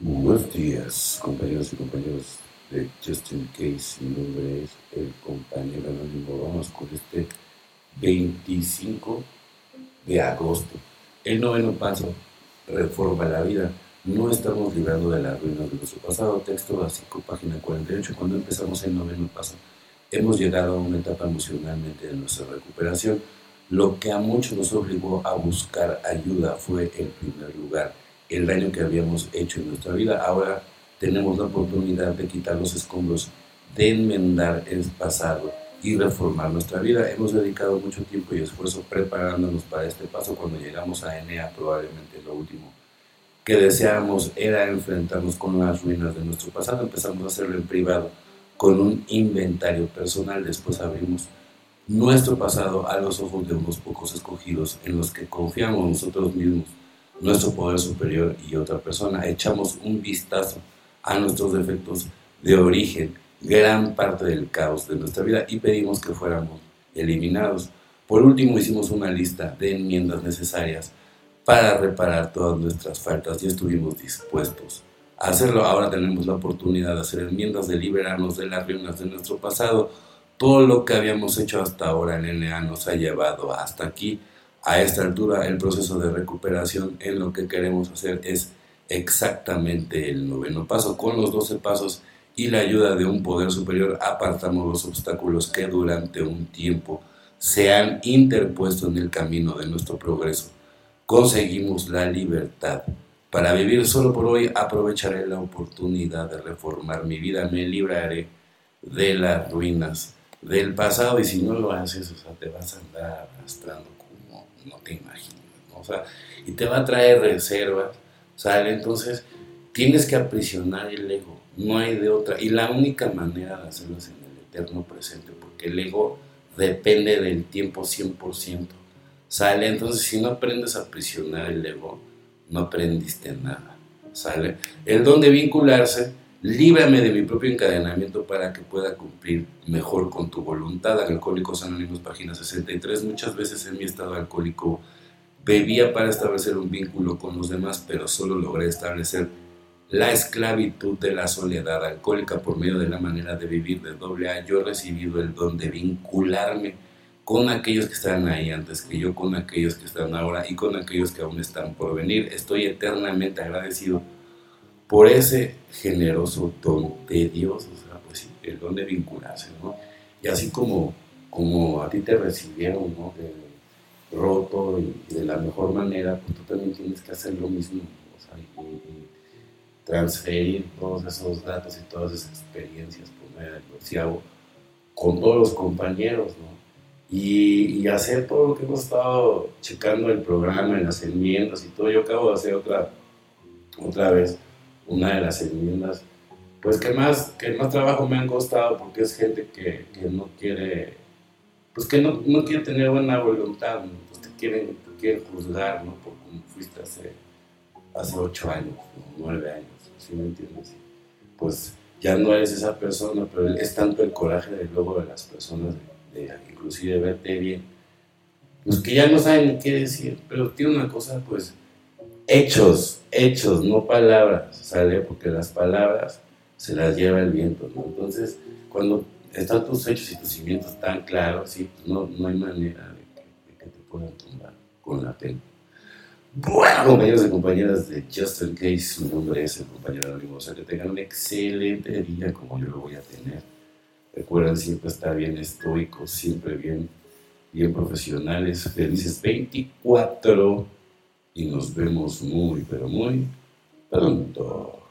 Buenos días, compañeros y compañeros de Justin Case. Mi nombre es el compañero anónimo. Vamos con este 25 de agosto. El noveno paso, reforma la vida. No estamos librando de las ruinas de nuestro pasado. Texto básico, página 48. Cuando empezamos el noveno paso, hemos llegado a una etapa emocionalmente de nuestra recuperación. Lo que a muchos nos obligó a buscar ayuda fue el primer lugar el daño que habíamos hecho en nuestra vida. Ahora tenemos la oportunidad de quitar los escombros, de enmendar el pasado y reformar nuestra vida. Hemos dedicado mucho tiempo y esfuerzo preparándonos para este paso. Cuando llegamos a Enea, probablemente lo último que deseábamos era enfrentarnos con las ruinas de nuestro pasado. Empezamos a hacerlo en privado, con un inventario personal. Después abrimos nuestro pasado a los ojos de unos pocos escogidos en los que confiamos nosotros mismos nuestro poder superior y otra persona. Echamos un vistazo a nuestros defectos de origen, gran parte del caos de nuestra vida y pedimos que fuéramos eliminados. Por último, hicimos una lista de enmiendas necesarias para reparar todas nuestras faltas y estuvimos dispuestos a hacerlo. Ahora tenemos la oportunidad de hacer enmiendas, de liberarnos de las ruinas de nuestro pasado. Todo lo que habíamos hecho hasta ahora en NA nos ha llevado hasta aquí a esta altura el proceso de recuperación en lo que queremos hacer es exactamente el noveno paso. Con los doce pasos y la ayuda de un poder superior apartamos los obstáculos que durante un tiempo se han interpuesto en el camino de nuestro progreso. Conseguimos la libertad. Para vivir solo por hoy aprovecharé la oportunidad de reformar mi vida, me libraré de las ruinas del pasado y si no lo haces, o sea, te vas a andar arrastrando no te imaginas, O sea, y te va a traer reservas, ¿sale? Entonces, tienes que aprisionar el ego, no hay de otra. Y la única manera de hacerlo es en el eterno presente, porque el ego depende del tiempo 100%, ¿sale? Entonces, si no aprendes a aprisionar el ego, no aprendiste nada, ¿sale? El don de vincularse líbrame de mi propio encadenamiento para que pueda cumplir mejor con tu voluntad. Alcohólicos Anónimos, página 63. Muchas veces en mi estado alcohólico bebía para establecer un vínculo con los demás, pero solo logré establecer la esclavitud de la soledad alcohólica por medio de la manera de vivir de doble A. Yo he recibido el don de vincularme con aquellos que están ahí antes que yo, con aquellos que están ahora y con aquellos que aún están por venir. Estoy eternamente agradecido por ese generoso don de Dios, o sea, pues el don de vincularse, ¿no? Y así como, como a ti te recibieron, ¿no? roto y, de la mejor manera, pues tú también tienes que hacer lo mismo, o sea, y, transferir todos esos datos y todas esas experiencias por medio del con todos los compañeros, ¿no? Y, y, hacer todo lo que hemos estado checando el programa, en las enmiendas y todo. Yo acabo de hacer otra, otra vez una de las enmiendas, pues que más, que más trabajo me han costado porque es gente que, que no quiere, pues que no, no, quiere tener buena voluntad, pues te quieren, quieren juzgar, ¿no? Por como fuiste hace, hace ocho años, nueve años, ¿sí me entiendes? Pues ya no eres esa persona, pero es tanto el coraje del luego de las personas, de, de inclusive verte bien, pues que ya no saben qué decir, pero tiene una cosa, pues, hechos, hechos, no palabras, ¿sale? Porque las palabras se las lleva el viento, ¿no? Entonces, cuando están tus hechos y tus cimientos tan claros, sí, pues no, no hay manera de que, te puedan tumbar con la pena. Bueno, compañeros y compañeras de Justin Case, su nombre es el compañero sea, que tengan un excelente día como yo lo voy a tener. Recuerden siempre estar bien estoicos, siempre bien, bien profesionales, felices 24 y nos vemos muy, pero muy pronto.